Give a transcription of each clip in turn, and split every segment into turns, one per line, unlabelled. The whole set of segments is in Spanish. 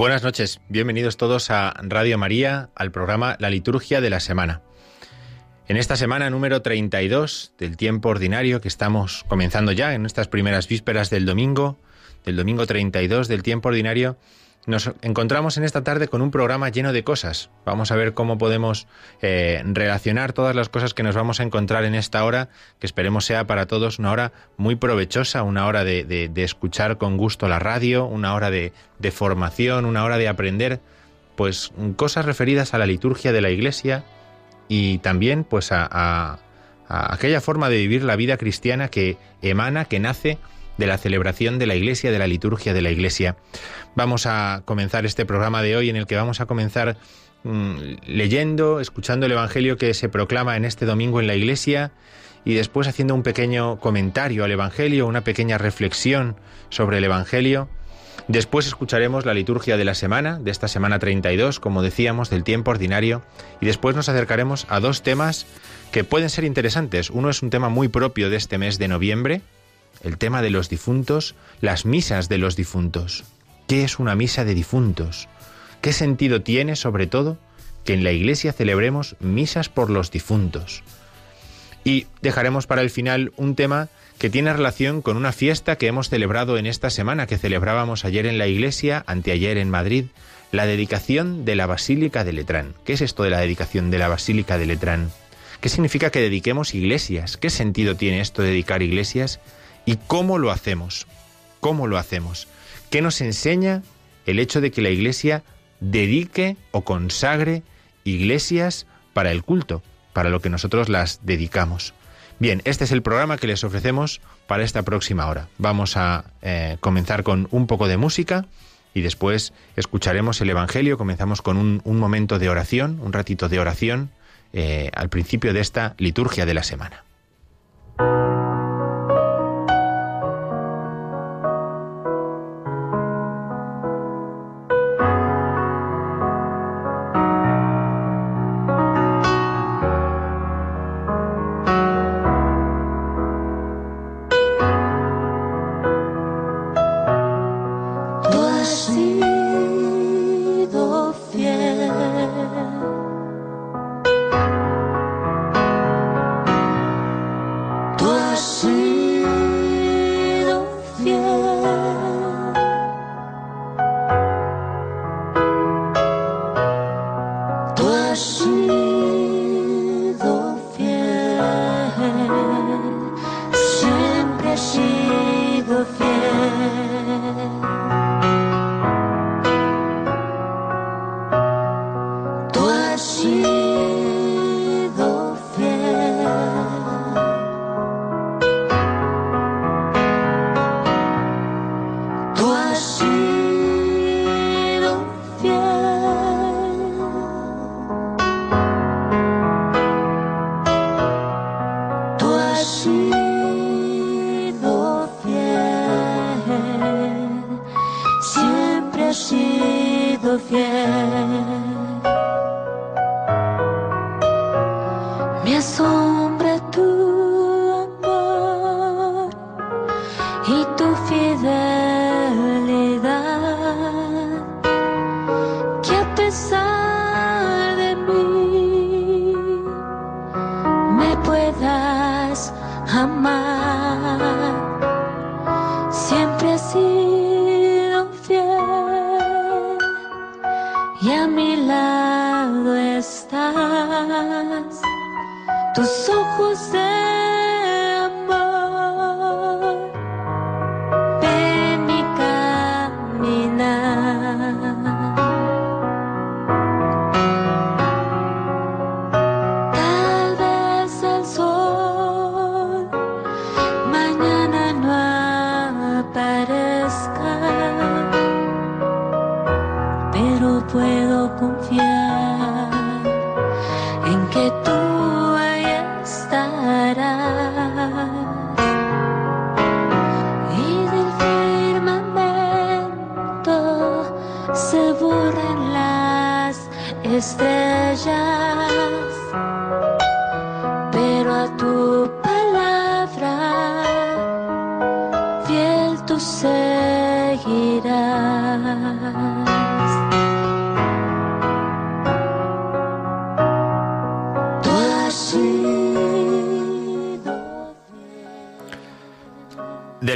Buenas noches, bienvenidos todos a Radio María, al programa La Liturgia de la Semana. En esta semana número 32 del tiempo ordinario que estamos comenzando ya en estas primeras vísperas del domingo, del domingo 32 del tiempo ordinario, nos encontramos en esta tarde con un programa lleno de cosas. Vamos a ver cómo podemos eh, relacionar todas las cosas que nos vamos a encontrar en esta hora, que esperemos sea para todos una hora muy provechosa, una hora de, escuchar con gusto la radio, una hora de, formación, una hora de aprender, pues cosas referidas a la liturgia de la Iglesia y también pues a aquella forma de vivir la vida cristiana que emana, que nace de la celebración de la Iglesia, de la liturgia de la Iglesia. Vamos a comenzar este programa de hoy en el que vamos a comenzar mm, leyendo, escuchando el Evangelio que se proclama en este domingo en la Iglesia y después haciendo un pequeño comentario al Evangelio, una pequeña reflexión sobre el Evangelio. Después escucharemos la liturgia de la semana, de esta semana 32, como decíamos, del tiempo ordinario, y después nos acercaremos a dos temas que pueden ser interesantes. Uno es un tema muy propio de este mes de noviembre, el tema de los difuntos, las misas de los difuntos. ¿Qué es una misa de difuntos? ¿Qué sentido tiene, sobre todo, que en la iglesia celebremos misas por los difuntos? Y dejaremos para el final un tema que tiene relación con una fiesta que hemos celebrado en esta semana, que celebrábamos ayer en la iglesia, anteayer en Madrid, la dedicación de la Basílica de Letrán. ¿Qué es esto de la dedicación de la Basílica de Letrán? ¿Qué significa que dediquemos iglesias? ¿Qué sentido tiene esto de dedicar iglesias? ¿Y cómo lo hacemos? ¿Cómo lo hacemos? ¿Qué nos enseña el hecho de que la Iglesia dedique o consagre iglesias para el culto, para lo que nosotros las dedicamos? Bien, este es el programa que les ofrecemos para esta próxima hora. Vamos a eh, comenzar con un poco de música y después escucharemos el Evangelio. Comenzamos con un, momento de oración, un ratito de oración eh, al principio de esta liturgia de la semana.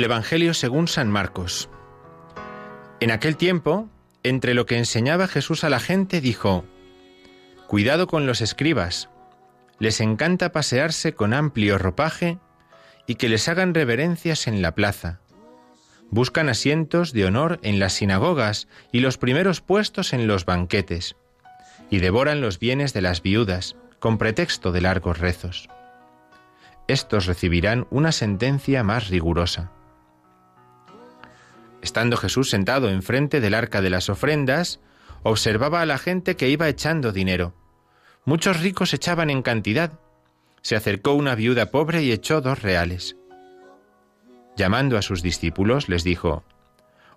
Evangelio según San Marcos. En aquel tiempo, entre lo que enseñaba Jesús a la gente, dijo, Cuidado con los escribas, les encanta pasearse con amplio ropaje y que les hagan reverencias en la plaza. Buscan asientos de honor en las sinagogas y los primeros puestos en los banquetes, y devoran los bienes de las viudas, con pretexto de largos rezos estos recibirán una sentencia más rigurosa. Estando Jesús sentado enfrente del arca de las ofrendas, observaba a la gente que iba echando dinero. Muchos ricos echaban en cantidad. Se acercó una viuda pobre y echó dos reales. Llamando a sus discípulos, les dijo,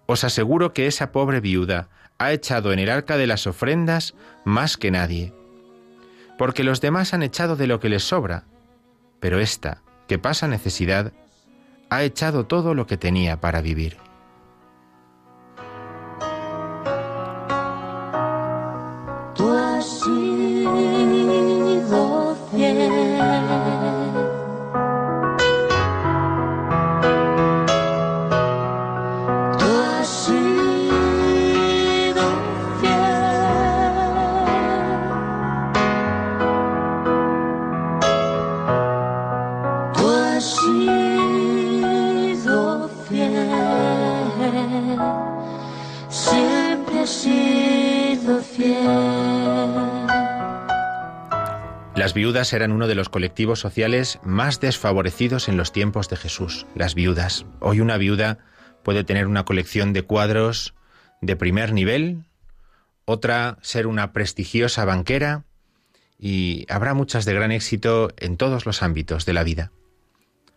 Os aseguro que esa pobre viuda ha echado en el arca de las ofrendas más que nadie, porque los demás han echado de lo que les sobra, pero esta, que pasa necesidad, ha echado todo lo que tenía para vivir. Las viudas eran uno de los colectivos sociales más desfavorecidos en los tiempos de Jesús, las viudas. Hoy una viuda puede tener una colección de cuadros de primer nivel, otra ser una prestigiosa banquera y habrá muchas de gran éxito en todos los ámbitos de la vida,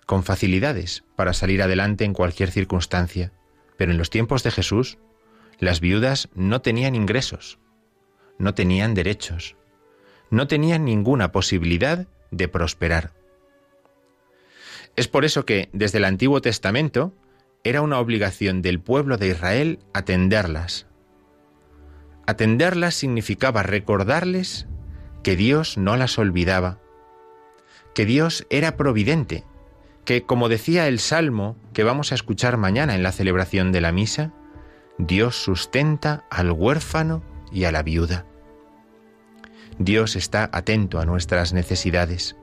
con facilidades para salir adelante en cualquier circunstancia. Pero en los tiempos de Jesús, las viudas no tenían ingresos, no tenían derechos, no tenían ninguna posibilidad de prosperar. Es por eso que desde el Antiguo Testamento era una obligación del pueblo de Israel atenderlas. Atenderlas significaba recordarles que Dios no las olvidaba, que Dios era providente, que, como decía el Salmo que vamos a escuchar mañana en la celebración de la misa, Dios sustenta al huérfano y a la viuda. Dios está atento a nuestras necesidades.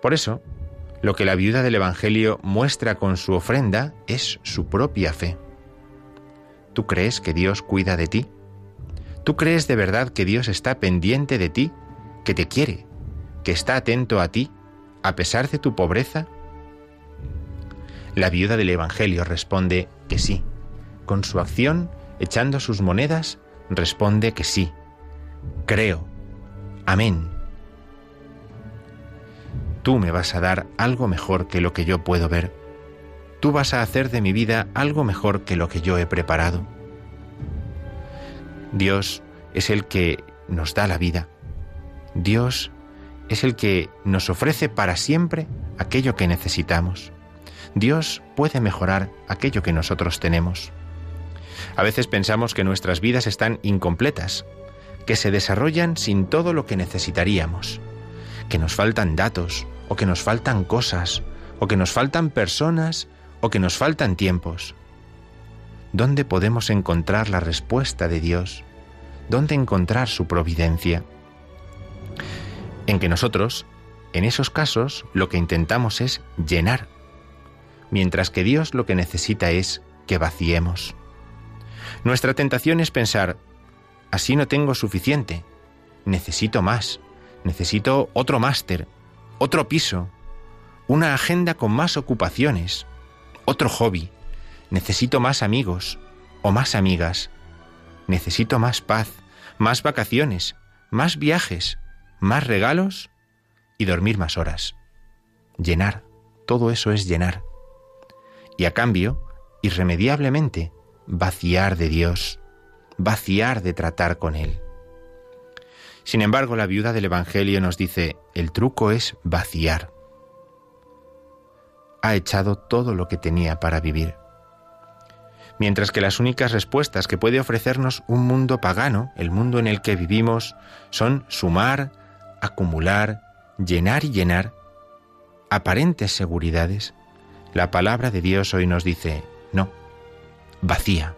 Por eso, lo que la viuda del Evangelio muestra con su ofrenda es su propia fe. ¿Tú crees que Dios cuida de ti? ¿Tú crees de verdad que Dios está pendiente de ti, que te quiere, que está atento a ti, a pesar de tu pobreza? La viuda del Evangelio responde que sí. Con su acción, echando sus monedas, responde que sí, creo. Amén. Tú me vas a dar algo mejor que lo que yo puedo ver. Tú vas a hacer de mi vida algo mejor que lo que yo he preparado. Dios es el que nos da la vida. Dios es el que nos ofrece para siempre aquello que necesitamos. Dios puede mejorar aquello que nosotros tenemos. A veces pensamos que nuestras vidas están incompletas, que se desarrollan sin todo lo que necesitaríamos, que nos faltan datos, o que nos faltan cosas, o que nos faltan personas, o que nos faltan tiempos. ¿Dónde podemos encontrar la respuesta de Dios? ¿Dónde encontrar su providencia? En que nosotros, en esos casos, lo que intentamos es llenar, mientras que Dios lo que necesita es que vaciemos. Nuestra tentación es pensar, así no tengo suficiente, necesito más, necesito otro máster, otro piso, una agenda con más ocupaciones, otro hobby, necesito más amigos o más amigas, necesito más paz, más vacaciones, más viajes, más regalos y dormir más horas. Llenar, todo eso es llenar. Y a cambio, irremediablemente, vaciar de Dios, vaciar de tratar con Él. Sin embargo, la viuda del Evangelio nos dice, el truco es vaciar. Ha echado todo lo que tenía para vivir. Mientras que las únicas respuestas que puede ofrecernos un mundo pagano, el mundo en el que vivimos, son sumar, acumular, llenar y llenar, aparentes seguridades, la palabra de Dios hoy nos dice, no, vacía.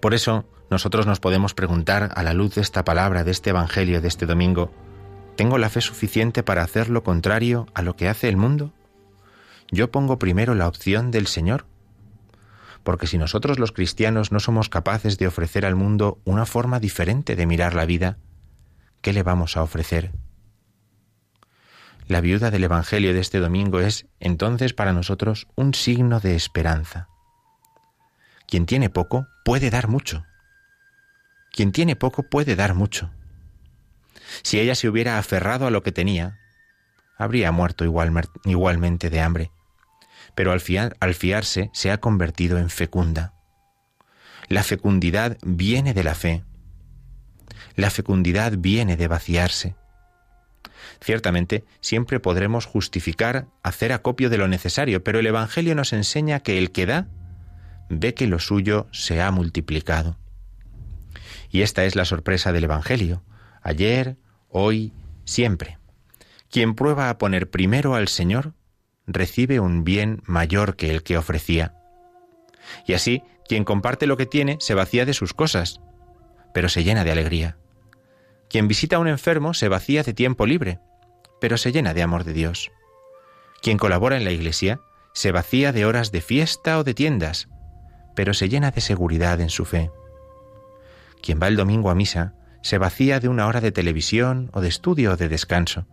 Por eso nosotros nos podemos preguntar a la luz de esta palabra, de este Evangelio de este domingo, ¿tengo la fe suficiente para hacer lo contrario a lo que hace el mundo? ¿Yo pongo primero la opción del Señor? Porque si nosotros los cristianos no somos capaces de ofrecer al mundo una forma diferente de mirar la vida, ¿qué le vamos a ofrecer? La viuda del Evangelio de este domingo es entonces para nosotros un signo de esperanza. Quien tiene poco puede dar mucho. Quien tiene poco puede dar mucho. Si ella se hubiera aferrado a lo que tenía, habría muerto igualmente de hambre. Pero al, al fiarse se ha convertido en fecunda. La fecundidad viene de la fe. La fecundidad viene de vaciarse. Ciertamente, siempre podremos justificar hacer acopio de lo necesario, pero el Evangelio nos enseña que el que da ve que lo suyo se ha multiplicado. Y esta es la sorpresa del Evangelio, ayer, hoy, siempre. Quien prueba a poner primero al Señor, recibe un bien mayor que el que ofrecía. Y así, quien comparte lo que tiene se vacía de sus cosas, pero se llena de alegría. Quien visita a un enfermo se vacía de tiempo libre, pero se llena de amor de Dios. Quien colabora en la Iglesia se vacía de horas de fiesta o de tiendas, pero se llena de seguridad en su fe. Quien va el domingo a misa se vacía de una hora de televisión o de estudio o de descanso,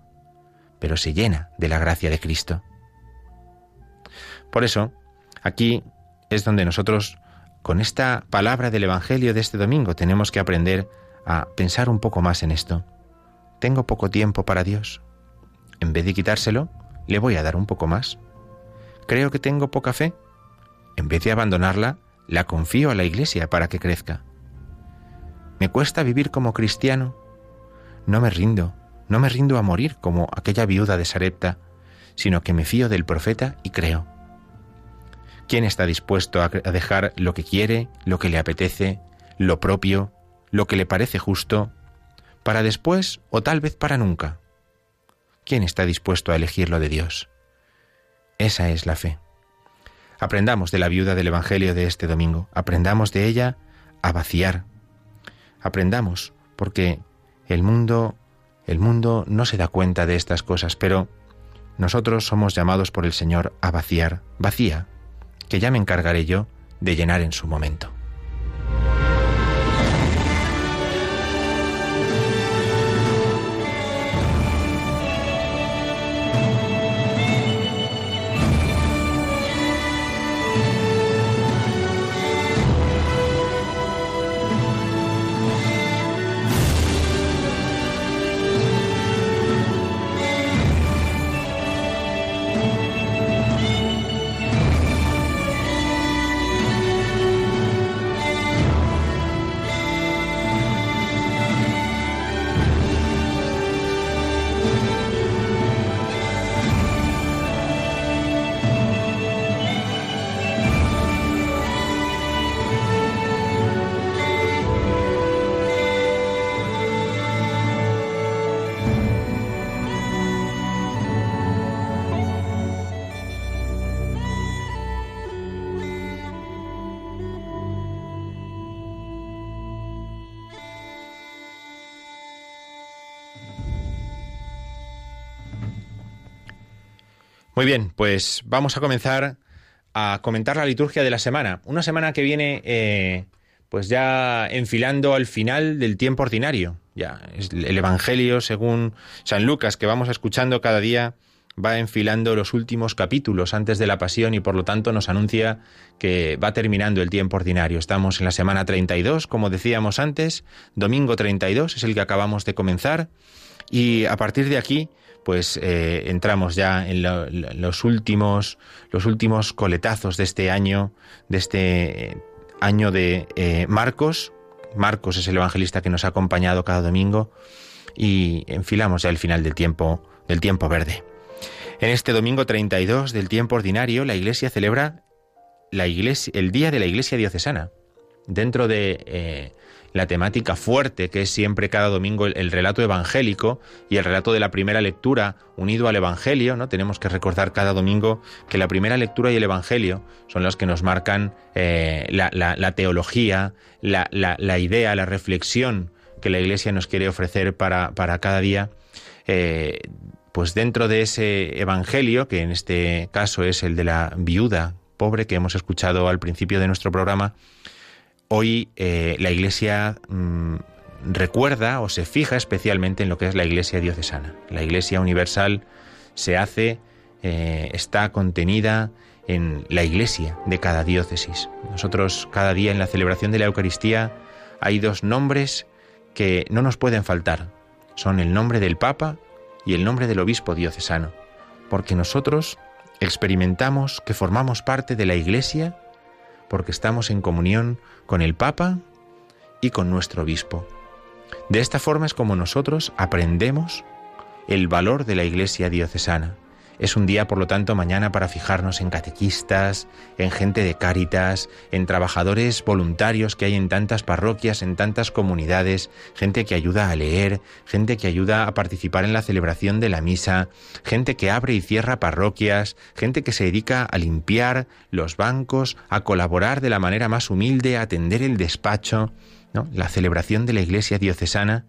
pero se llena de la gracia de Cristo. Por eso, aquí es donde nosotros, con esta palabra del Evangelio de este domingo, tenemos que aprender a pensar un poco más en esto. Tengo poco tiempo para Dios. En vez de quitárselo, le voy a dar un poco más. Creo que tengo poca fe. En vez de abandonarla, la confío a la Iglesia para que crezca. Me cuesta vivir como cristiano. No me rindo, no me rindo a morir como aquella viuda de Sarepta, sino que me fío del profeta y creo. ¿Quién está dispuesto a dejar lo que quiere, lo que le apetece, lo propio, lo que le parece justo, para después o tal vez para nunca. ¿Quién está dispuesto a elegir lo de Dios? Esa es la fe. Aprendamos de la viuda del Evangelio de este domingo, aprendamos de ella a vaciar. Aprendamos, porque el mundo, el mundo no se da cuenta de estas cosas, pero nosotros somos llamados por el Señor a vaciar. Vacía, que ya me encargaré yo de llenar en su momento. Muy bien, pues vamos a comenzar a comentar la liturgia de la semana. Una semana que viene eh, pues ya enfilando al final del tiempo ordinario. Ya, el Evangelio según San Lucas que vamos escuchando cada día va enfilando los últimos capítulos antes de la pasión y por lo tanto nos anuncia que va terminando el tiempo ordinario. Estamos en la semana 32, como decíamos antes, domingo 32 es el que acabamos de comenzar y a partir de aquí pues eh, entramos ya en los últimos los últimos coletazos de este año de este año de eh, Marcos. Marcos es el evangelista que nos ha acompañado cada domingo y enfilamos ya el final del tiempo del tiempo verde. En este domingo 32 del tiempo ordinario la Iglesia celebra la el día de la Iglesia diocesana. Dentro de eh, la temática fuerte que es siempre cada domingo el, relato evangélico y el relato de la primera lectura unido al Evangelio, ¿no? Tenemos que recordar cada domingo que la primera lectura y el Evangelio son los que nos marcan eh, la, teología, la, idea, la reflexión que la Iglesia nos quiere ofrecer para, para cada día. Eh, pues dentro de ese Evangelio, que en este caso es el de la viuda pobre que hemos escuchado al principio de nuestro programa, hoy eh, la Iglesia mm, recuerda o se fija especialmente en lo que es la Iglesia diocesana. La Iglesia universal se hace, eh, está contenida en la Iglesia de cada diócesis. Nosotros cada día en la celebración de la Eucaristía hay dos nombres que no nos pueden faltar. Son el nombre del Papa y el nombre del Obispo diocesano, porque nosotros experimentamos que formamos parte de la Iglesia porque estamos en comunión con el Papa y con nuestro obispo. De esta forma es como nosotros aprendemos el valor de la Iglesia diocesana, es un día, por lo tanto, mañana para fijarnos en catequistas, en gente de cáritas, en trabajadores voluntarios que hay en tantas parroquias, en tantas comunidades, gente que ayuda a leer, gente que ayuda a participar en la celebración de la misa, gente que abre y cierra parroquias, gente que se dedica a limpiar los bancos, a colaborar de la manera más humilde, a atender el despacho. ¿no? La celebración de la Iglesia diocesana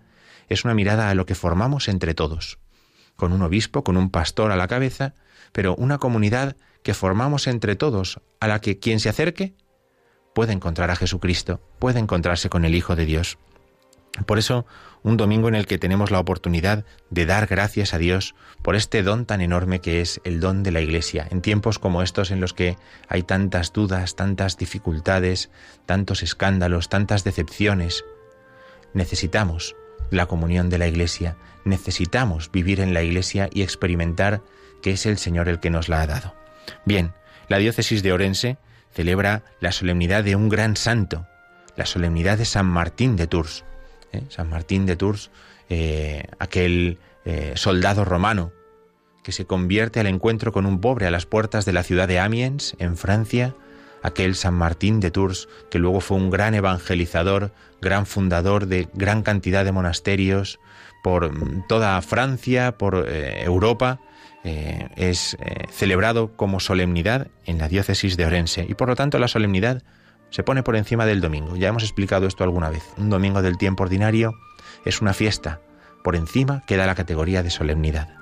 es una mirada a lo que formamos entre todos con un obispo, con un pastor a la cabeza, pero una comunidad que formamos entre todos, a la que quien se acerque puede encontrar a Jesucristo, puede encontrarse con el Hijo de Dios. Por eso, un domingo en el que tenemos la oportunidad de dar gracias a Dios por este don tan enorme que es el don de la Iglesia, en tiempos como estos en los que hay tantas dudas, tantas dificultades, tantos escándalos, tantas decepciones, necesitamos la comunión de la Iglesia, necesitamos vivir en la Iglesia y experimentar que es el Señor el que nos la ha dado. Bien, la diócesis de Orense celebra la solemnidad de un gran santo, la solemnidad de San Martín de Tours. ¿eh? San Martín de Tours, eh, aquel eh, soldado romano que se convierte al encuentro con un pobre a las puertas de la ciudad de Amiens, en Francia, aquel San Martín de Tours, que luego fue un gran evangelizador, gran fundador de gran cantidad de monasterios por toda Francia, por eh, Europa, eh, es eh, celebrado como solemnidad en la diócesis de Orense y por lo tanto la solemnidad se pone por encima del domingo. Ya hemos explicado esto alguna vez. Un domingo del tiempo ordinario es una fiesta, por encima queda la categoría de solemnidad.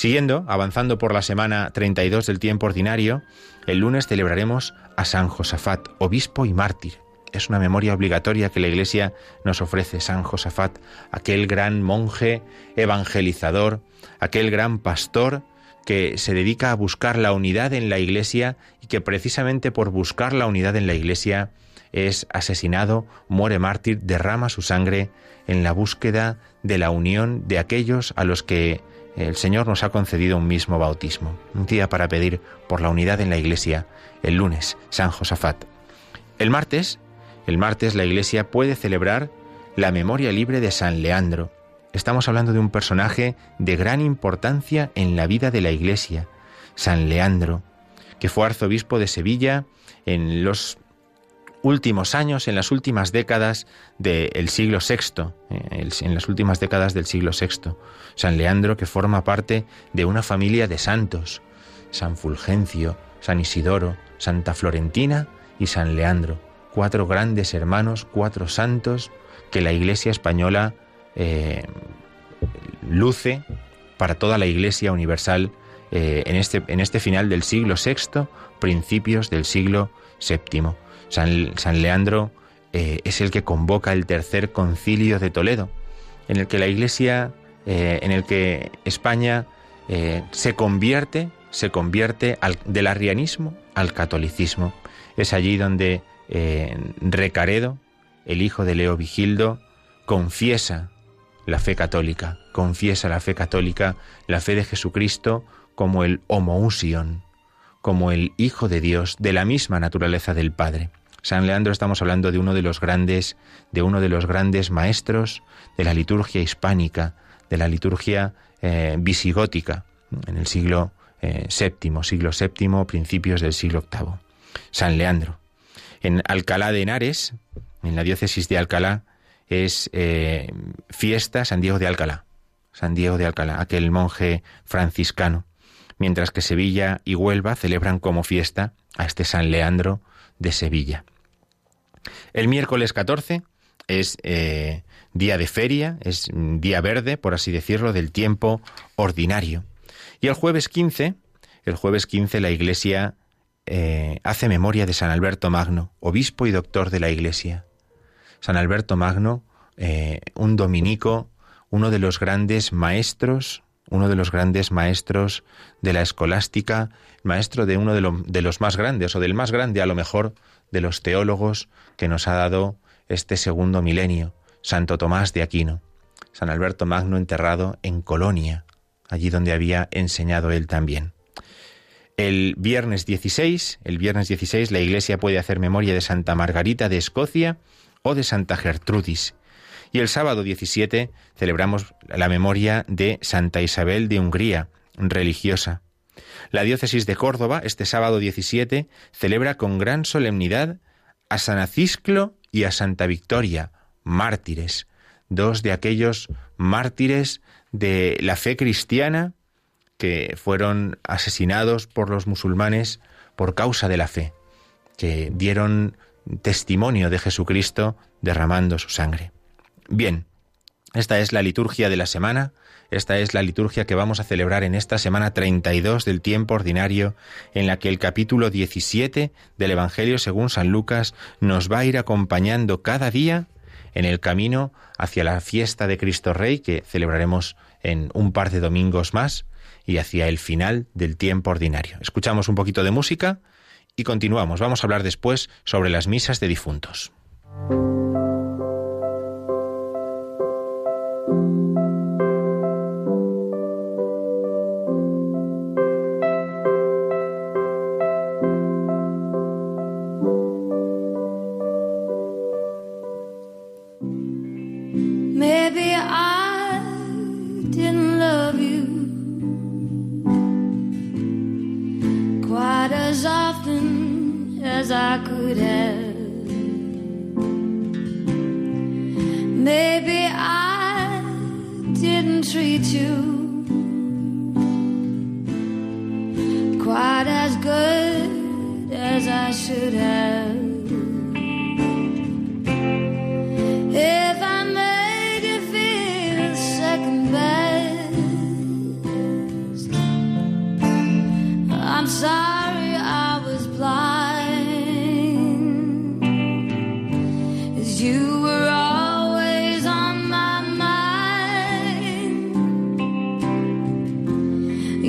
Siguiendo, avanzando por la semana 32 del tiempo ordinario, el lunes celebraremos a San Josafat, obispo y mártir. Es una memoria obligatoria que la Iglesia nos ofrece. San Josafat, aquel gran monje evangelizador, aquel gran pastor que se dedica a buscar la unidad en la Iglesia y que precisamente por buscar la unidad en la Iglesia es asesinado, muere mártir, derrama su sangre en la búsqueda de la unión de aquellos a los que el Señor nos ha concedido un mismo bautismo, un día para pedir por la unidad en la Iglesia, el lunes, San Josafat. El martes, el martes la Iglesia puede celebrar la memoria libre de San Leandro. Estamos hablando de un personaje de gran importancia en la vida de la Iglesia, San Leandro, que fue arzobispo de Sevilla en los últimos años, en las últimas décadas del siglo VI, eh, en las últimas décadas del siglo VI. San Leandro que forma parte de una familia de santos, San Fulgencio, San Isidoro, Santa Florentina y San Leandro, cuatro grandes hermanos, cuatro santos que la Iglesia española eh, luce para toda la Iglesia universal eh, en, este, en este final del siglo VI, principios del siglo VII. San, Leandro eh, es el que convoca el tercer concilio de Toledo, en el que la Iglesia, eh, en el que España se convierte, se convierte del arrianismo al catolicismo. Es allí donde Recaredo, el hijo de Leo Vigildo, confiesa la fe católica, confiesa la fe católica, la fe de Jesucristo como el homoousion, como el Hijo de Dios, de la misma naturaleza del Padre. San Leandro estamos hablando de uno de los grandes, de uno de los grandes maestros de la liturgia hispánica, de la liturgia eh, visigótica, en el siglo VII, eh, siglo VII, principios del siglo VIII. San Leandro. En Alcalá de Henares, en la diócesis de Alcalá, es eh, fiesta San Diego de Alcalá. San Diego de Alcalá, aquel monje franciscano. Mientras que Sevilla y Huelva celebran como fiesta a este San Leandro de Sevilla. El miércoles 14 es eh, día de feria, es día verde, por así decirlo, del tiempo ordinario. Y el jueves 15, el jueves 15 la Iglesia eh, hace memoria de San Alberto Magno, obispo y doctor de la Iglesia. San Alberto Magno, eh, un dominico, uno de los grandes maestros, uno de los grandes maestros de la escolástica, maestro de uno de, los más grandes, o del más grande a lo mejor, de los teólogos que nos ha dado este segundo milenio, Santo Tomás de Aquino. San Alberto Magno enterrado en Colonia, allí donde había enseñado él también. El viernes 16, el viernes 16 la Iglesia puede hacer memoria de Santa Margarita de Escocia o de Santa Gertrudis. Y el sábado 17 celebramos la memoria de Santa Isabel de Hungría, religiosa. La diócesis de Córdoba, este sábado 17, celebra con gran solemnidad a San Acisclo y a Santa Victoria, mártires, dos de aquellos mártires de la fe cristiana que fueron asesinados por los musulmanes por causa de la fe, que dieron testimonio de Jesucristo derramando su sangre. Bien, esta es la liturgia de la semana, esta es la liturgia que vamos a celebrar en esta semana 32 del tiempo ordinario, en la que el capítulo 17 del Evangelio según San Lucas nos va a ir acompañando cada día en el camino hacia la fiesta de Cristo Rey, que celebraremos en un par de domingos más, y hacia el final del tiempo ordinario. Escuchamos un poquito de música y continuamos. Vamos a hablar después sobre las misas de difuntos.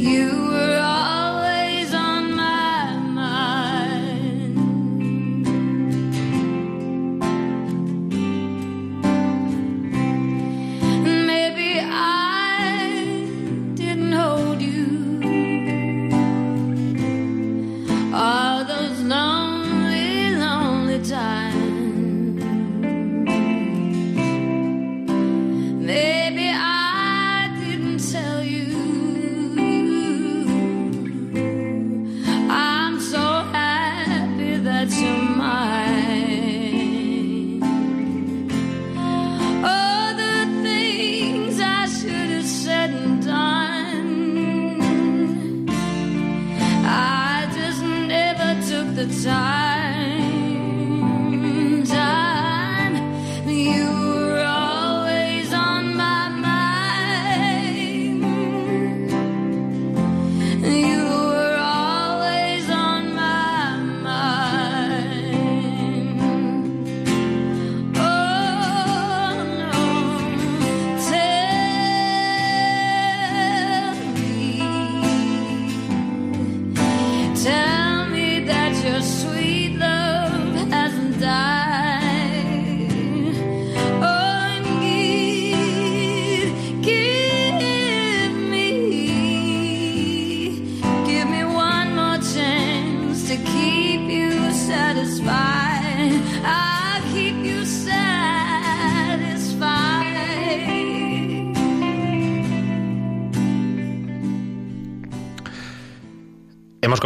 you.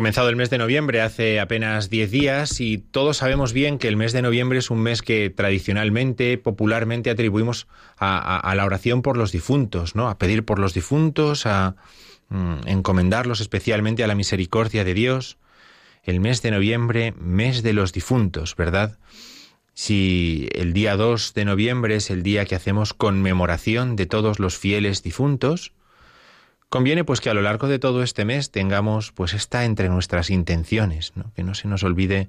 Comenzado el mes de noviembre hace apenas 10 días y todos sabemos bien que el mes de noviembre es un mes que tradicionalmente, popularmente atribuimos a, la oración por los difuntos, ¿no? A pedir por los difuntos, a mm, encomendarlos especialmente a la misericordia de Dios. El mes de noviembre, mes de los difuntos, ¿verdad? Si el día 2 de noviembre es el día que hacemos conmemoración de todos los fieles difuntos, Conviene pues que a lo largo de todo este mes tengamos pues esta entre nuestras intenciones, que no se nos olvide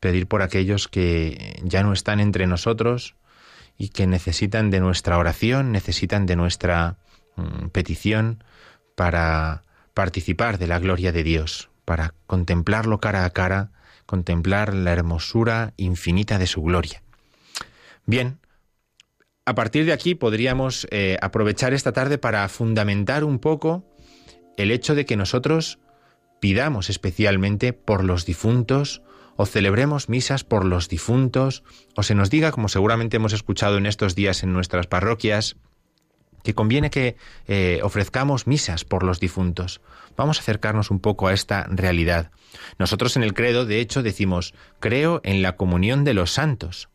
pedir por aquellos que ya no están entre nosotros y que necesitan de nuestra oración, necesitan de nuestra mm, petición para participar de la gloria de Dios, para contemplarlo cara a cara, contemplar la hermosura infinita de su gloria. Bien, a partir de aquí podríamos eh, aprovechar esta tarde para fundamentar un poco el hecho de que nosotros pidamos especialmente por los difuntos o celebremos misas por los difuntos o se nos diga, como seguramente hemos escuchado en estos días en nuestras parroquias, que conviene que eh, ofrezcamos misas por los difuntos. Vamos a acercarnos un poco a esta realidad. Nosotros en el credo, de hecho, decimos, creo en la comunión de los santos.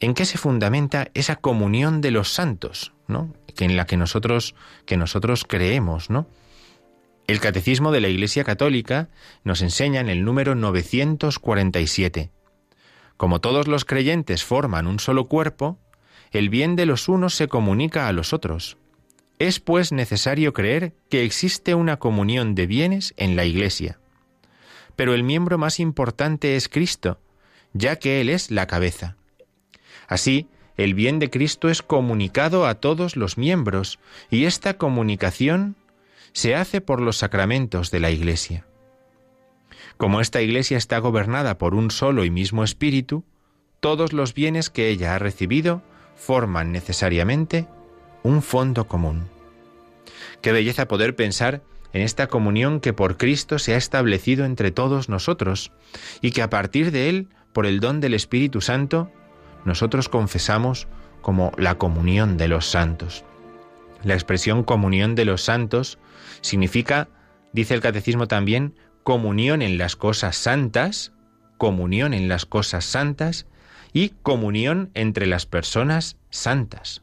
¿En qué se fundamenta esa comunión de los santos, ¿no? Que en la que nosotros, que nosotros creemos, ¿no? El Catecismo de la Iglesia Católica nos enseña en el número 947. Como todos los creyentes forman un solo cuerpo, el bien de los unos se comunica a los otros. Es pues necesario creer que existe una comunión de bienes en la Iglesia. Pero el miembro más importante es Cristo, ya que Él es la cabeza. Así, el bien de Cristo es comunicado a todos los miembros y esta comunicación se hace por los sacramentos de la Iglesia. Como esta Iglesia está gobernada por un solo y mismo Espíritu, todos los bienes que ella ha recibido forman necesariamente un fondo común. Qué belleza poder pensar en esta comunión que por Cristo se ha establecido entre todos nosotros y que a partir de Él, por el don del Espíritu Santo, nosotros confesamos como la comunión de los santos. La expresión comunión de los santos significa, dice el catecismo también, comunión en las cosas santas, comunión en las cosas santas y comunión entre las personas santas.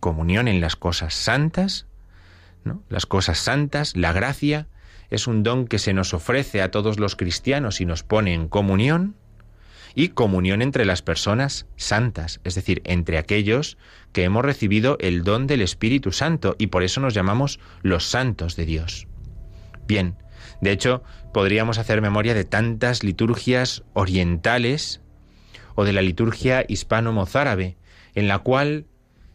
Comunión en las cosas santas, ¿no? las cosas santas, la gracia, es un don que se nos ofrece a todos los cristianos y nos pone en comunión, y comunión entre las personas santas, es decir, entre aquellos que hemos recibido el don del Espíritu Santo y por eso nos llamamos los santos de Dios. Bien, de hecho, podríamos hacer memoria de tantas liturgias orientales o de la liturgia hispano-mozárabe, en la cual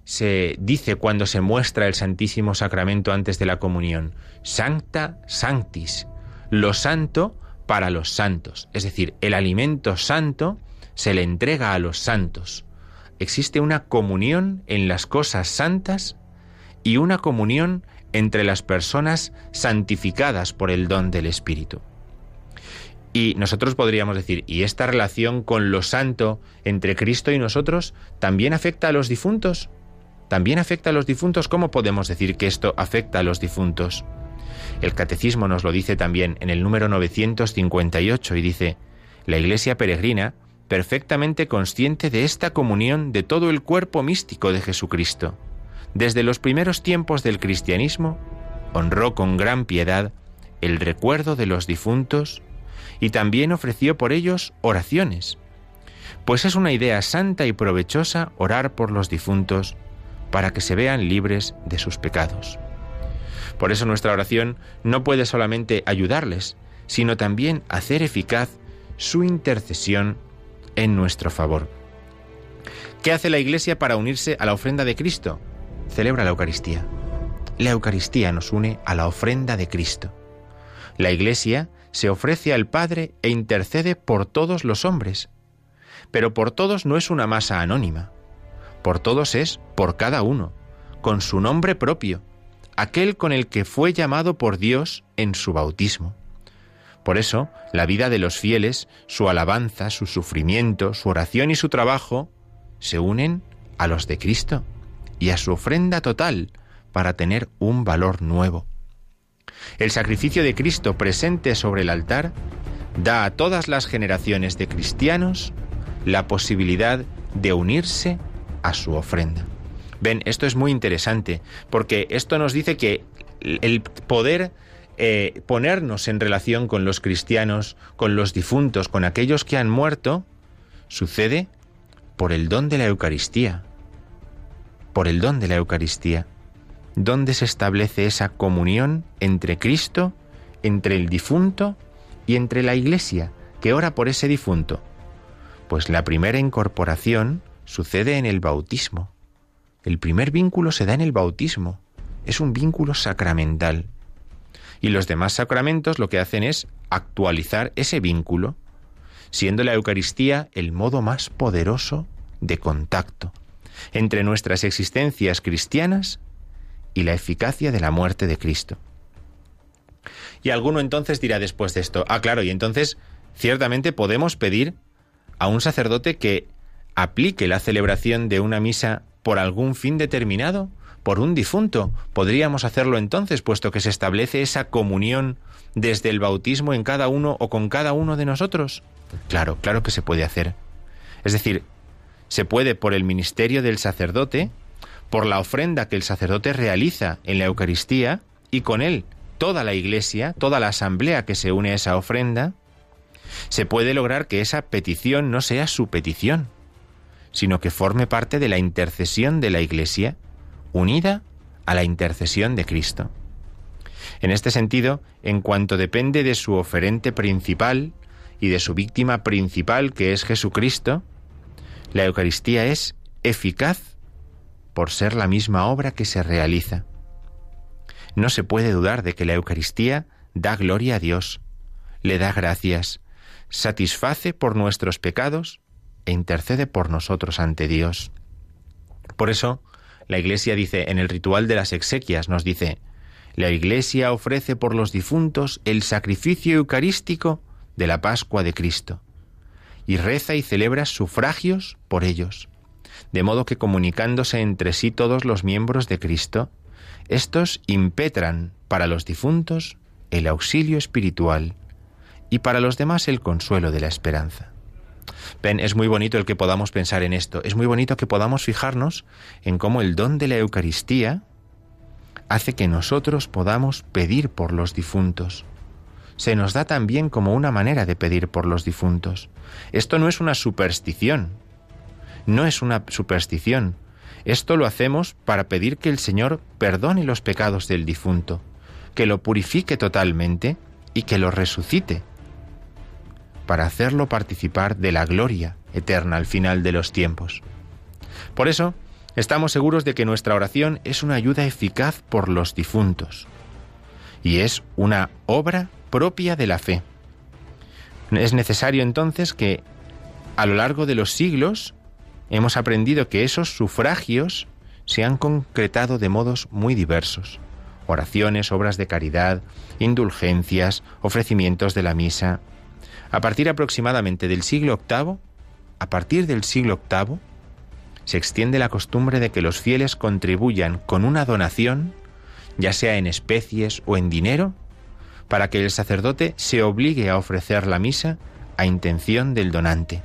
se dice cuando se muestra el Santísimo Sacramento antes de la comunión, Sancta Sanctis, lo santo para los santos, es decir, el alimento santo se le entrega a los santos. Existe una comunión en las cosas santas y una comunión entre las personas santificadas por el don del Espíritu. Y nosotros podríamos decir, ¿y esta relación con lo santo entre Cristo y nosotros también afecta a los difuntos? ¿También afecta a los difuntos? ¿Cómo podemos decir que esto afecta a los difuntos? El catecismo nos lo dice también en el número 958 y dice, la Iglesia peregrina, perfectamente consciente de esta comunión de todo el cuerpo místico de Jesucristo, desde los primeros tiempos del cristianismo, honró con gran piedad el recuerdo de los difuntos y también ofreció por ellos oraciones, pues es una idea santa y provechosa orar por los difuntos para que se vean libres de sus pecados. Por eso nuestra oración no puede solamente ayudarles, sino también hacer eficaz su intercesión en nuestro favor. ¿Qué hace la Iglesia para unirse a la ofrenda de Cristo? Celebra la Eucaristía. La Eucaristía nos une a la ofrenda de Cristo. La Iglesia se ofrece al Padre e intercede por todos los hombres. Pero por todos no es una masa anónima. Por todos es por cada uno, con su nombre propio, aquel con el que fue llamado por Dios en su bautismo. Por eso, la vida de los fieles, su alabanza, su sufrimiento, su oración y su trabajo se unen a los de Cristo y a su ofrenda total para tener un valor nuevo. El sacrificio de Cristo presente sobre el altar da a todas las generaciones de cristianos la posibilidad de unirse a su ofrenda. Ven, esto es muy interesante, porque esto nos dice que el poder eh, ponernos en relación con los cristianos, con los difuntos, con aquellos que han muerto, sucede por el don de la Eucaristía. Por el don de la Eucaristía. Donde se establece esa comunión entre Cristo, entre el difunto y entre la Iglesia, que ora por ese difunto. Pues la primera incorporación sucede en el bautismo. El primer vínculo se da en el bautismo. Es un vínculo sacramental. Y los demás sacramentos lo que hacen es actualizar ese vínculo, siendo la Eucaristía el modo más poderoso de contacto entre nuestras existencias cristianas y la eficacia de la muerte de Cristo. Y alguno entonces dirá después de esto, ah, claro, y entonces ciertamente podemos pedir a un sacerdote que aplique la celebración de una misa por algún fin determinado, por un difunto. Podríamos hacerlo entonces, puesto que se establece esa comunión desde el bautismo en cada uno o con cada uno de nosotros. Claro, claro que se puede hacer. Es decir, se puede por el ministerio del sacerdote, por la ofrenda que el sacerdote realiza en la Eucaristía y con él toda la iglesia, toda la asamblea que se une a esa ofrenda, se puede lograr que esa petición no sea su petición, sino que forme parte de la intercesión de la iglesia unida a la intercesión de Cristo. En este sentido, en cuanto depende de su oferente principal y de su víctima principal, que es Jesucristo, la Eucaristía es eficaz por ser la misma obra que se realiza. No se puede dudar de que la Eucaristía da gloria a Dios, le da gracias, satisface por nuestros pecados e intercede por nosotros ante Dios. Por eso, la Iglesia dice, en el ritual de las exequias nos dice, la Iglesia ofrece por los difuntos el sacrificio eucarístico de la Pascua de Cristo, y reza y celebra sufragios por ellos, de modo que comunicándose entre sí todos los miembros de Cristo, estos impetran para los difuntos el auxilio espiritual y para los demás el consuelo de la esperanza. Es muy bonito el que podamos pensar en esto, es muy bonito que podamos fijarnos en cómo el don de la Eucaristía hace que nosotros podamos pedir por los difuntos. Se nos da también como una manera de pedir por los difuntos. Esto no es una superstición, no es una superstición. Esto lo hacemos para pedir que el Señor perdone los pecados del difunto, que lo purifique totalmente y que lo resucite para hacerlo participar de la gloria eterna al final de los tiempos. Por eso, estamos seguros de que nuestra oración es una ayuda eficaz por los difuntos y es una obra propia de la fe. Es necesario entonces que a lo largo de los siglos hemos aprendido que esos sufragios se han concretado de modos muy diversos. Oraciones, obras de caridad, indulgencias, ofrecimientos de la misa, a partir aproximadamente del siglo VIII, a partir del siglo VIII, se extiende la costumbre de que los fieles contribuyan con una donación, ya sea en especies o en dinero, para que el sacerdote se obligue a ofrecer la misa a intención del donante.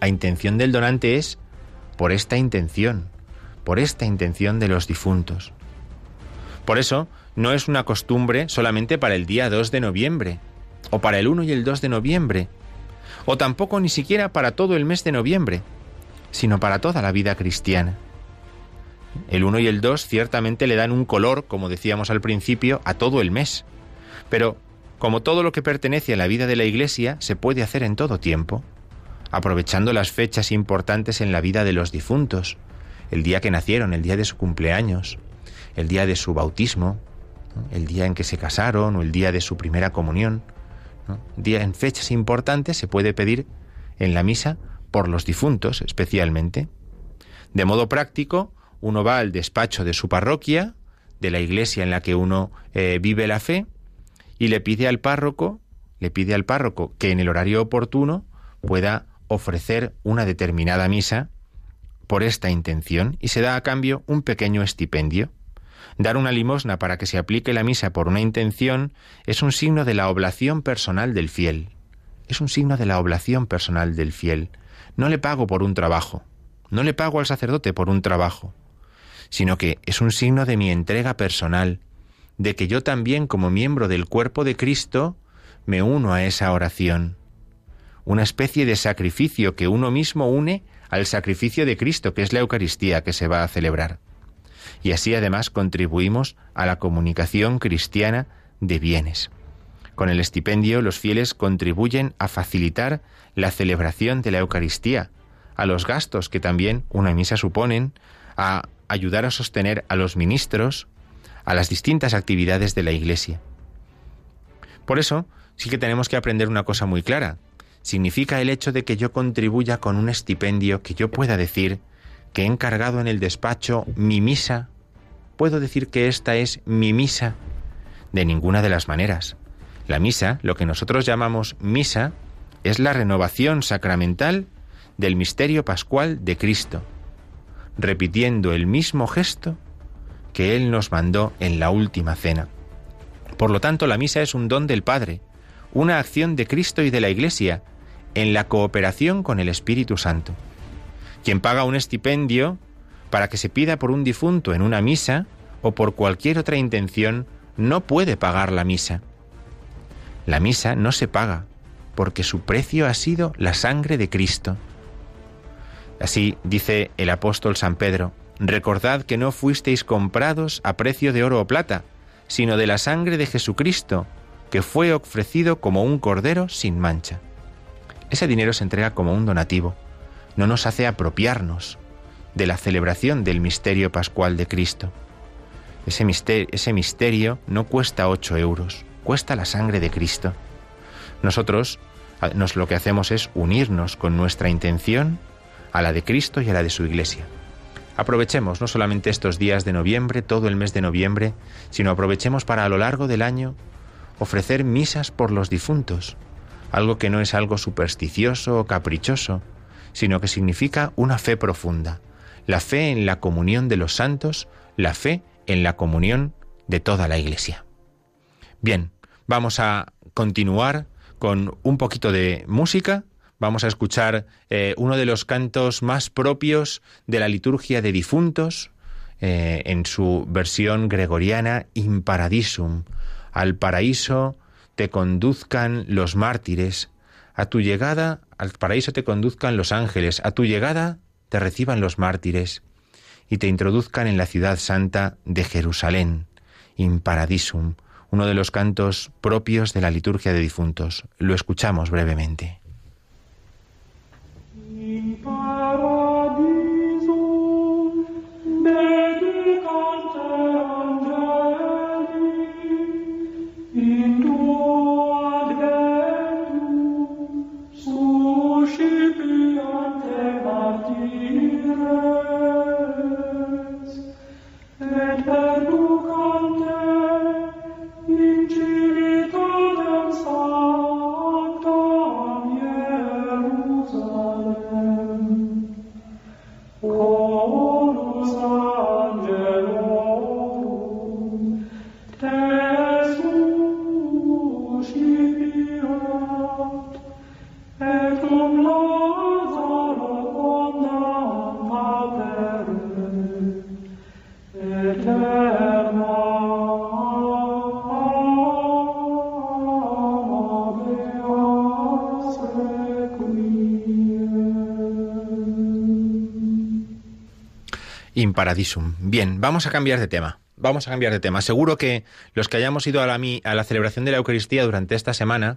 A intención del donante es por esta intención, por esta intención de los difuntos. Por eso, no es una costumbre solamente para el día 2 de noviembre, o para el 1 y el 2 de noviembre, o tampoco ni siquiera para todo el mes de noviembre, sino para toda la vida cristiana. El 1 y el 2 ciertamente le dan un color, como decíamos al principio, a todo el mes. Pero, como todo lo que pertenece a la vida de la Iglesia, se puede hacer en todo tiempo, aprovechando las fechas importantes en la vida de los difuntos, el día que nacieron, el día de su cumpleaños, el día de su bautismo, el día en que se casaron o el día de su primera comunión. Día en fechas importantes se puede pedir en la misa por los difuntos especialmente. De modo práctico, uno va al despacho de su parroquia, de la iglesia en la que uno eh, vive la fe, y le pide al párroco, le pide al párroco que en el horario oportuno pueda ofrecer una determinada misa por esta intención y se da a cambio un pequeño estipendio. Dar una limosna para que se aplique la misa por una intención es un signo de la oblación personal del fiel. Es un signo de la oblación personal del fiel. No le pago por un trabajo, no le pago al sacerdote por un trabajo, sino que es un signo de mi entrega personal, de que yo también como miembro del cuerpo de Cristo me uno a esa oración. Una especie de sacrificio que uno mismo une al sacrificio de Cristo, que es la Eucaristía que se va a celebrar y así además contribuimos a la comunicación cristiana de bienes. Con el estipendio los fieles contribuyen a facilitar la celebración de la Eucaristía, a los gastos que también una misa suponen, a ayudar a sostener a los ministros, a las distintas actividades de la Iglesia. Por eso, sí que tenemos que aprender una cosa muy clara. Significa el hecho de que yo contribuya con un estipendio que yo pueda decir que he encargado en el despacho mi misa, ¿puedo decir que esta es mi misa? De ninguna de las maneras. La misa, lo que nosotros llamamos misa, es la renovación sacramental del misterio pascual de Cristo, repitiendo el mismo gesto que Él nos mandó en la última cena. Por lo tanto, la misa es un don del Padre, una acción de Cristo y de la Iglesia, en la cooperación con el Espíritu Santo. Quien paga un estipendio para que se pida por un difunto en una misa o por cualquier otra intención no puede pagar la misa. La misa no se paga porque su precio ha sido la sangre de Cristo. Así dice el apóstol San Pedro, recordad que no fuisteis comprados a precio de oro o plata, sino de la sangre de Jesucristo, que fue ofrecido como un cordero sin mancha. Ese dinero se entrega como un donativo no nos hace apropiarnos de la celebración del misterio pascual de Cristo. Ese misterio, no cuesta ocho euros, cuesta la sangre de Cristo. Nosotros nos lo que hacemos es unirnos con nuestra intención a la de Cristo y a la de su Iglesia. Aprovechemos no solamente estos días de noviembre, todo el mes de noviembre, sino aprovechemos para a lo largo del año ofrecer misas por los difuntos, algo que no es algo supersticioso o caprichoso, sino que significa una fe profunda, la fe en la comunión de los santos, la fe en la comunión de toda la Iglesia. Bien, vamos a continuar con un poquito de música. Vamos a escuchar eh, uno de los cantos más propios de la liturgia de difuntos, eh, en su versión gregoriana In Paradisum. Al paraíso te conduzcan los mártires, a tu llegada al paraíso te conduzcan los ángeles, a tu llegada te reciban los mártires y te introduzcan en la ciudad santa de Jerusalén, in paradisum, uno de los cantos propios de la liturgia de difuntos. Lo escuchamos brevemente. Bien, vamos a cambiar de tema. Vamos a cambiar de tema. Seguro que los que hayamos ido a la, a la celebración de la Eucaristía durante esta semana,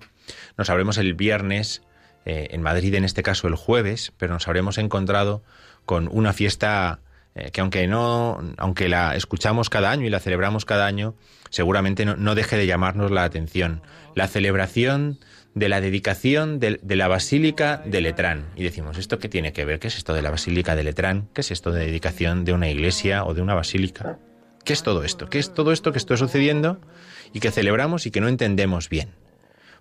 nos habremos el viernes, eh, en Madrid en este caso el jueves, pero nos habremos encontrado con una fiesta eh, que aunque no, aunque la escuchamos cada año y la celebramos cada año, seguramente no deje de llamarnos la atención. La celebración de la dedicación de, la Basílica de Letrán. Y decimos, ¿esto qué tiene que ver? ¿Qué es esto de la Basílica de Letrán? ¿Qué es esto de dedicación de una iglesia o de una basílica? ¿Qué es todo esto? ¿Qué es todo esto que está sucediendo y que celebramos y que no entendemos bien?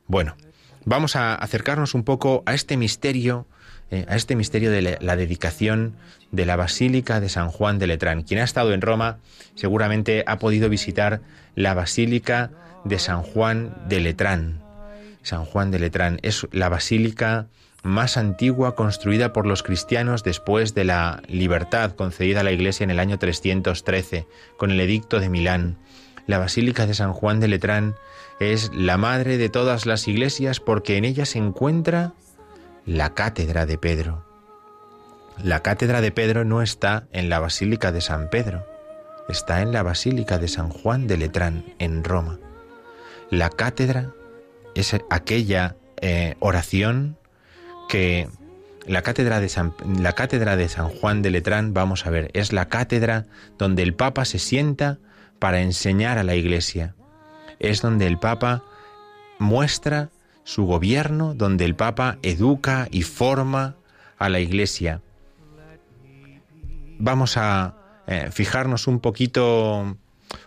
Bueno, vamos a acercarnos un poco a este misterio eh, a este misterio de la dedicación de la Basílica de San Juan de Letrán. Quien ha estado en Roma seguramente ha podido visitar la Basílica de San Juan de Letrán. San Juan de Letrán es la basílica más antigua construida por los cristianos después de la libertad concedida a la Iglesia en el año 313 con el Edicto de Milán. La Basílica de San Juan de Letrán es la madre de todas las iglesias porque en ella se encuentra la cátedra de Pedro. La cátedra de Pedro no está en la Basílica de San Pedro, está en la Basílica de San Juan de Letrán, en Roma. La cátedra es aquella eh, oración que la cátedra, de San, la cátedra de San Juan de Letrán, vamos a ver, es la cátedra donde el Papa se sienta para enseñar a la Iglesia. Es donde el Papa muestra su gobierno, donde el Papa educa y forma a la Iglesia. Vamos a eh, fijarnos un poquito,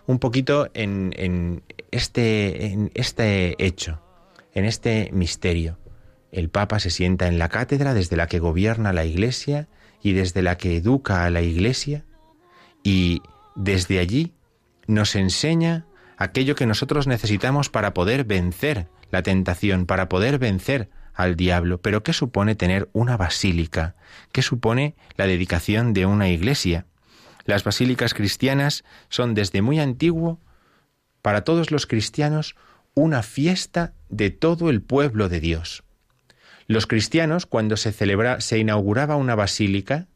un poquito en, en, este, en este hecho, en este misterio. El Papa se sienta en la cátedra desde la que gobierna la Iglesia y desde la que educa a la Iglesia y desde allí nos enseña aquello que nosotros necesitamos para poder vencer la tentación, para poder vencer al diablo. Pero ¿qué supone tener una basílica? ¿Qué supone la dedicación de una iglesia? Las basílicas cristianas son desde muy antiguo, para todos los cristianos, una fiesta de todo el pueblo de Dios. Los cristianos, cuando se se inauguraba una basílica,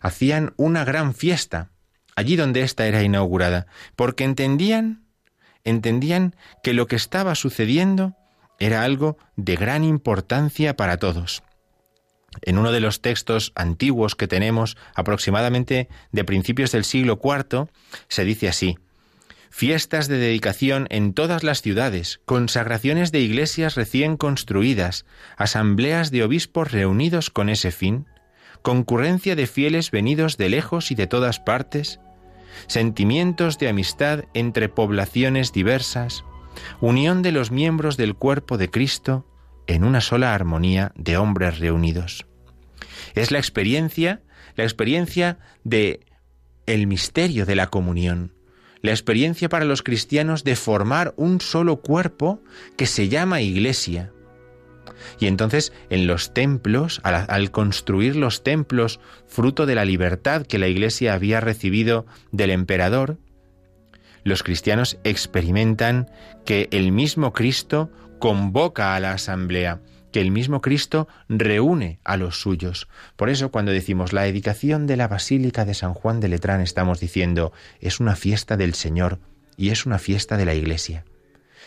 hacían una gran fiesta allí donde ésta era inaugurada, porque entendían entendían que lo que estaba sucediendo era algo de gran importancia para todos. En uno de los textos antiguos que tenemos, aproximadamente de principios del siglo IV, se dice así, Fiestas de dedicación en todas las ciudades, consagraciones de iglesias recién construidas, asambleas de obispos reunidos con ese fin, concurrencia de fieles venidos de lejos y de todas partes, sentimientos de amistad entre poblaciones diversas, unión de los miembros del cuerpo de Cristo en una sola armonía de hombres reunidos. Es la experiencia, la experiencia de el misterio de la comunión, la experiencia para los cristianos de formar un solo cuerpo que se llama iglesia, y entonces en los templos, al, construir los templos, fruto de la libertad que la Iglesia había recibido del emperador, los cristianos experimentan que el mismo Cristo convoca a la asamblea, que el mismo Cristo reúne a los suyos. Por eso cuando decimos la dedicación de la Basílica de San Juan de Letrán estamos diciendo es una fiesta del Señor y es una fiesta de la Iglesia.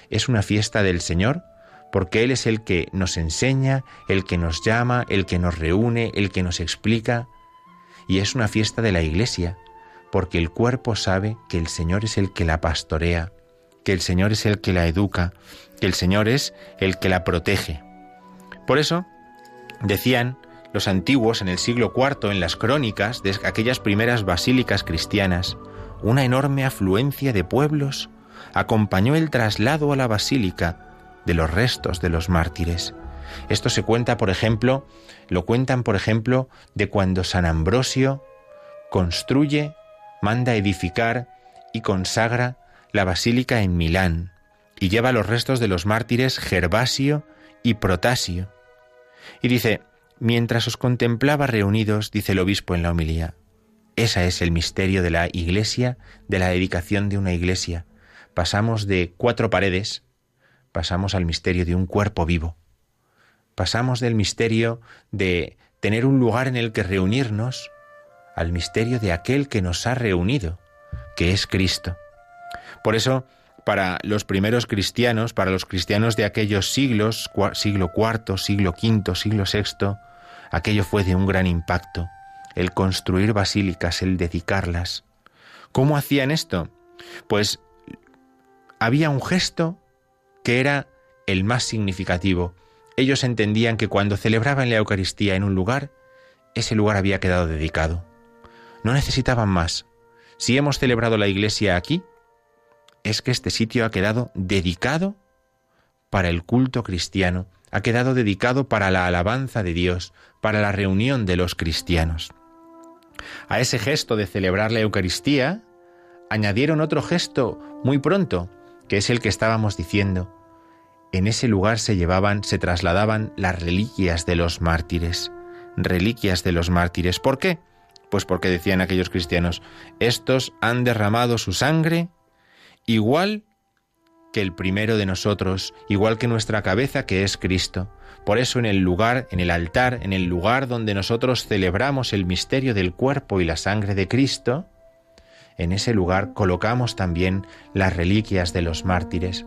Es una fiesta del Señor porque Él es el que nos enseña, el que nos llama, el que nos reúne, el que nos explica. Y es una fiesta de la Iglesia, porque el cuerpo sabe que el Señor es el que la pastorea, que el Señor es el que la educa, que el Señor es el que la protege. Por eso, decían los antiguos en el siglo IV en las crónicas de aquellas primeras basílicas cristianas, una enorme afluencia de pueblos acompañó el traslado a la basílica de los restos de los mártires. Esto se cuenta, por ejemplo, lo cuentan, por ejemplo, de cuando San Ambrosio construye, manda edificar y consagra la basílica en Milán y lleva los restos de los mártires Gervasio y Protasio. Y dice, mientras os contemplaba reunidos, dice el obispo en la homilía, ese es el misterio de la iglesia, de la dedicación de una iglesia. Pasamos de cuatro paredes, pasamos al misterio de un cuerpo vivo. Pasamos del misterio de tener un lugar en el que reunirnos al misterio de aquel que nos ha reunido, que es Cristo. Por eso, para los primeros cristianos, para los cristianos de aquellos siglos, siglo IV, siglo V, siglo VI, aquello fue de un gran impacto, el construir basílicas, el dedicarlas. ¿Cómo hacían esto? Pues había un gesto que era el más significativo. Ellos entendían que cuando celebraban la Eucaristía en un lugar, ese lugar había quedado dedicado. No necesitaban más. Si hemos celebrado la iglesia aquí, es que este sitio ha quedado dedicado para el culto cristiano ha quedado dedicado para la alabanza de Dios, para la reunión de los cristianos. A ese gesto de celebrar la Eucaristía, añadieron otro gesto muy pronto, que es el que estábamos diciendo. En ese lugar se llevaban, se trasladaban las reliquias de los mártires. Reliquias de los mártires. ¿Por qué? Pues porque decían aquellos cristianos, estos han derramado su sangre igual que el primero de nosotros, igual que nuestra cabeza que es Cristo. Por eso en el lugar, en el altar, en el lugar donde nosotros celebramos el misterio del cuerpo y la sangre de Cristo, en ese lugar colocamos también las reliquias de los mártires.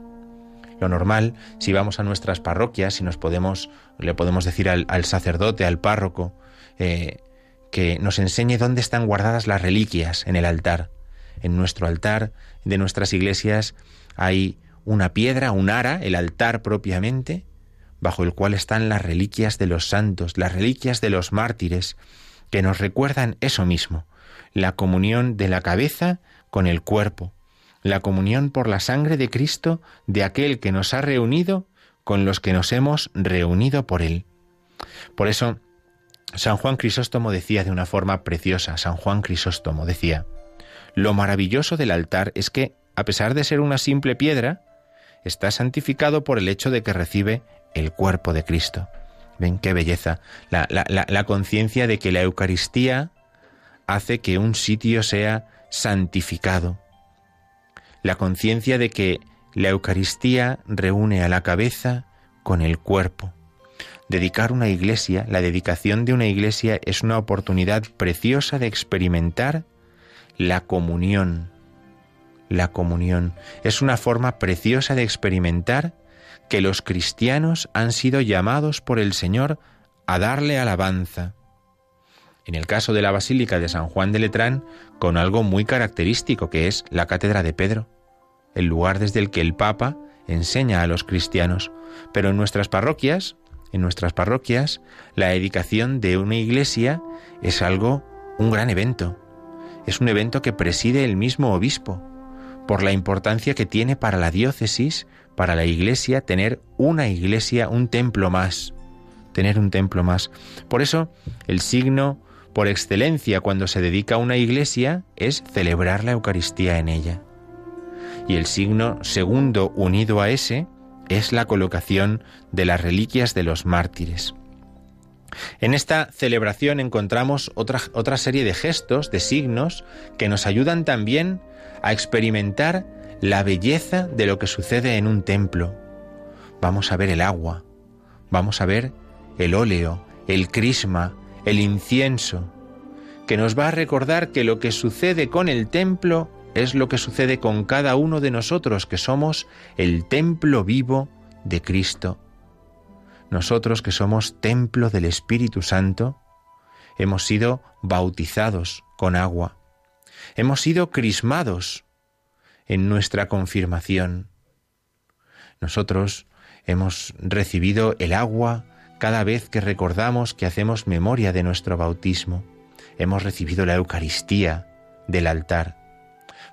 Lo normal, si vamos a nuestras parroquias, si nos podemos, le podemos decir al, sacerdote, al párroco, eh, que nos enseñe dónde están guardadas las reliquias en el altar. En nuestro altar de nuestras iglesias hay una piedra, un ara, el altar propiamente, bajo el cual están las reliquias de los santos, las reliquias de los mártires, que nos recuerdan eso mismo, la comunión de la cabeza con el cuerpo, la comunión por la sangre de Cristo de aquel que nos ha reunido con los que nos hemos reunido por Él. Por eso, San Juan Crisóstomo decía de una forma preciosa, San Juan Crisóstomo decía, lo maravilloso del altar es que, a pesar de ser una simple piedra, está santificado por el hecho de que recibe el cuerpo de Cristo. Ven qué belleza. La, la conciencia de que la Eucaristía hace que un sitio sea santificado. La conciencia de que la Eucaristía reúne a la cabeza con el cuerpo. Dedicar una iglesia, la dedicación de una iglesia es una oportunidad preciosa de experimentar la comunión. La comunión es una forma preciosa de experimentar que los cristianos han sido llamados por el Señor a darle alabanza. En el caso de la Basílica de San Juan de Letrán, con algo muy característico que es la Cátedra de Pedro, el lugar desde el que el Papa enseña a los cristianos. Pero en nuestras parroquias, en nuestras parroquias, la dedicación de una iglesia es algo, un gran evento. Es un evento que preside el mismo obispo, por la importancia que tiene para la diócesis, para la iglesia, tener una iglesia, un templo más, tener un templo más. Por eso, el signo por excelencia cuando se dedica a una iglesia es celebrar la Eucaristía en ella. Y el signo segundo unido a ese es la colocación de las reliquias de los mártires. En esta celebración encontramos otra, otra serie de gestos, de signos, que nos ayudan también a experimentar la belleza de lo que sucede en un templo. Vamos a ver el agua, vamos a ver el óleo, el crisma, el incienso, que nos va a recordar que lo que sucede con el templo es lo que sucede con cada uno de nosotros, que somos el templo vivo de Cristo. Nosotros que somos templo del Espíritu Santo, hemos sido bautizados con agua hemos sido crismados en nuestra confirmación. Nosotros hemos recibido el agua cada vez que recordamos que hacemos memoria de nuestro bautismo. Hemos recibido la Eucaristía del altar.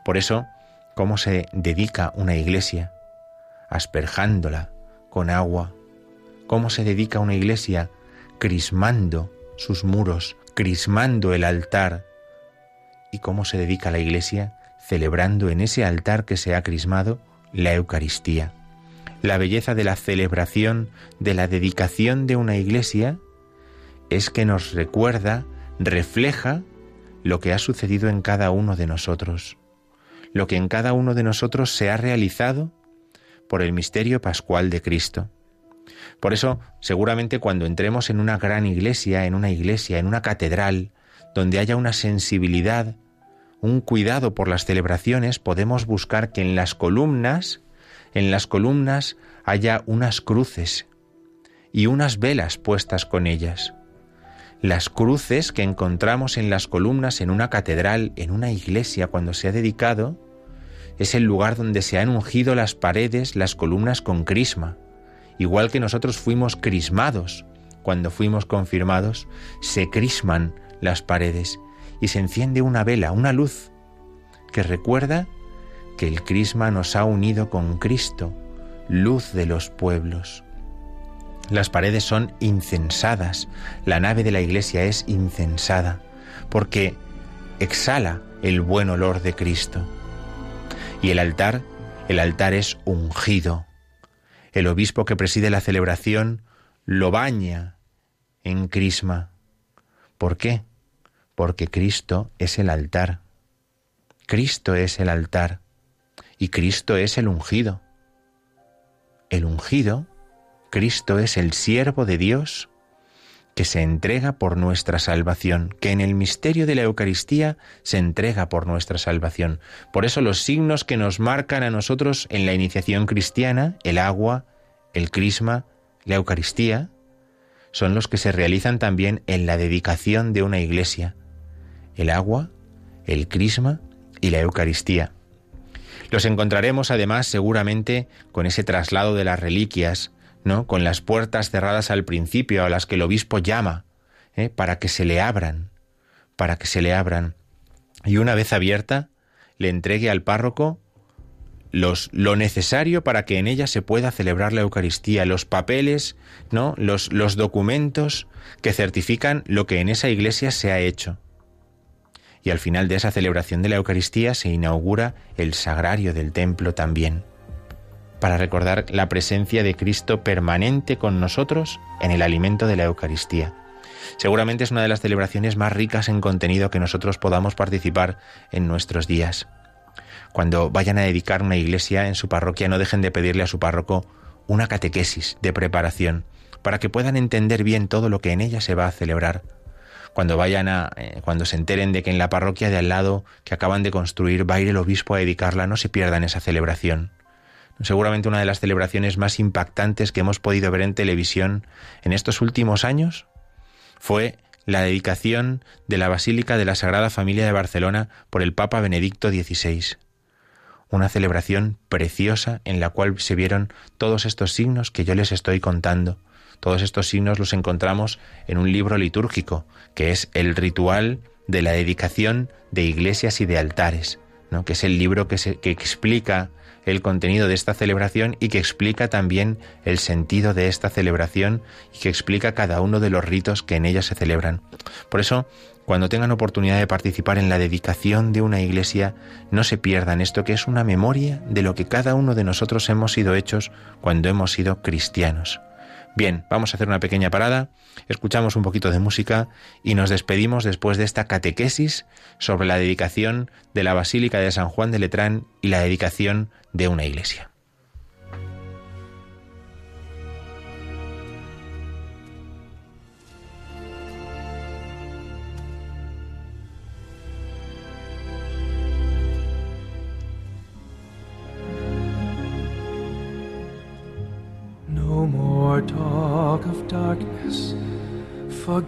Por eso, ¿cómo se dedica una iglesia? Asperjándola con agua. ¿Cómo se dedica una iglesia? Crismando sus muros, crismando el altar y cómo se dedica la Iglesia celebrando en ese altar que se ha crismado la Eucaristía. La belleza de la celebración, de la dedicación de una iglesia, es que nos recuerda, refleja lo que ha sucedido en cada uno de nosotros, lo que en cada uno de nosotros se ha realizado por el misterio pascual de Cristo. Por eso, seguramente cuando entremos en una gran iglesia, en una iglesia, en una catedral, donde haya una sensibilidad, un cuidado por las celebraciones, podemos buscar que en las columnas, en las columnas haya unas cruces y unas velas puestas con ellas. Las cruces que encontramos en las columnas en una catedral, en una iglesia cuando se ha dedicado, es el lugar donde se han ungido las paredes, las columnas con crisma. Igual que nosotros fuimos crismados cuando fuimos confirmados, se crisman las paredes y se enciende una vela, una luz, que recuerda que el crisma nos ha unido con Cristo, luz de los pueblos. Las paredes son incensadas, la nave de la iglesia es incensada, porque exhala el buen olor de Cristo. Y el altar, el altar es ungido. El obispo que preside la celebración lo baña en crisma. ¿Por qué? Porque Cristo es el altar. Cristo es el altar y Cristo es el ungido. El ungido, Cristo es el siervo de Dios que se entrega por nuestra salvación, que en el misterio de la Eucaristía se entrega por nuestra salvación. Por eso los signos que nos marcan a nosotros en la iniciación cristiana, el agua, el crisma, la Eucaristía, son los que se realizan también en la dedicación de una iglesia. El agua, el crisma y la Eucaristía. Los encontraremos además seguramente con ese traslado de las reliquias, ¿no? Con las puertas cerradas al principio a las que el obispo llama, ¿eh? para que se le abran, para que se le abran. Y una vez abierta, le entregue al párroco los, lo necesario para que en ella se pueda celebrar la Eucaristía, los papeles, ¿no? los, los documentos que certifican lo que en esa iglesia se ha hecho. Y al final de esa celebración de la Eucaristía se inaugura el sagrario del templo también, para recordar la presencia de Cristo permanente con nosotros en el alimento de la Eucaristía. Seguramente es una de las celebraciones más ricas en contenido que nosotros podamos participar en nuestros días. Cuando vayan a dedicar una iglesia en su parroquia, no dejen de pedirle a su párroco una catequesis de preparación para que puedan entender bien todo lo que en ella se va a celebrar. Cuando vayan a, eh, cuando se enteren de que en la parroquia de al lado que acaban de construir va a ir el obispo a dedicarla, no se pierdan esa celebración. Seguramente una de las celebraciones más impactantes que hemos podido ver en televisión en estos últimos años fue la dedicación de la Basílica de la Sagrada Familia de Barcelona por el Papa Benedicto XVI una celebración preciosa en la cual se vieron todos estos signos que yo les estoy contando. Todos estos signos los encontramos en un libro litúrgico, que es el ritual de la dedicación de iglesias y de altares, ¿no? que es el libro que, se, que explica el contenido de esta celebración y que explica también el sentido de esta celebración y que explica cada uno de los ritos que en ella se celebran. Por eso, cuando tengan oportunidad de participar en la dedicación de una iglesia, no se pierdan esto que es una memoria de lo que cada uno de nosotros hemos sido hechos cuando hemos sido cristianos. Bien, vamos a hacer una pequeña parada, escuchamos un poquito de música y nos despedimos después de esta catequesis sobre la dedicación de la Basílica de San Juan de Letrán y la dedicación de una iglesia.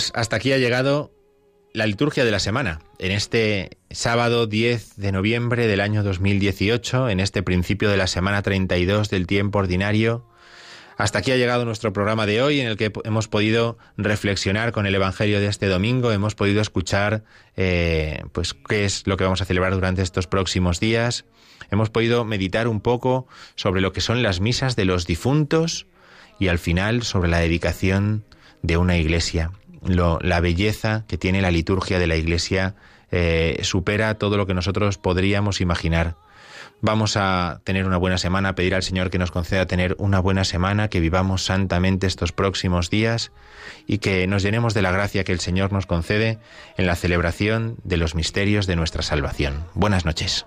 Pues hasta aquí ha llegado la liturgia de la semana, en este sábado 10 de noviembre del año 2018, en este principio de la semana 32 del tiempo ordinario. Hasta aquí ha llegado nuestro programa de hoy, en el que hemos podido reflexionar con el Evangelio de este domingo, hemos podido escuchar eh, pues qué es lo que vamos a celebrar durante estos próximos días, hemos podido meditar un poco sobre lo que son las misas de los difuntos y al final sobre la dedicación de una iglesia la belleza que tiene la liturgia de la Iglesia eh, supera todo lo que nosotros podríamos imaginar. Vamos a tener una buena semana, pedir al Señor que nos conceda tener una buena semana, que vivamos santamente estos próximos días y que nos llenemos de la gracia que el Señor nos concede en la celebración de los misterios de nuestra salvación. Buenas noches.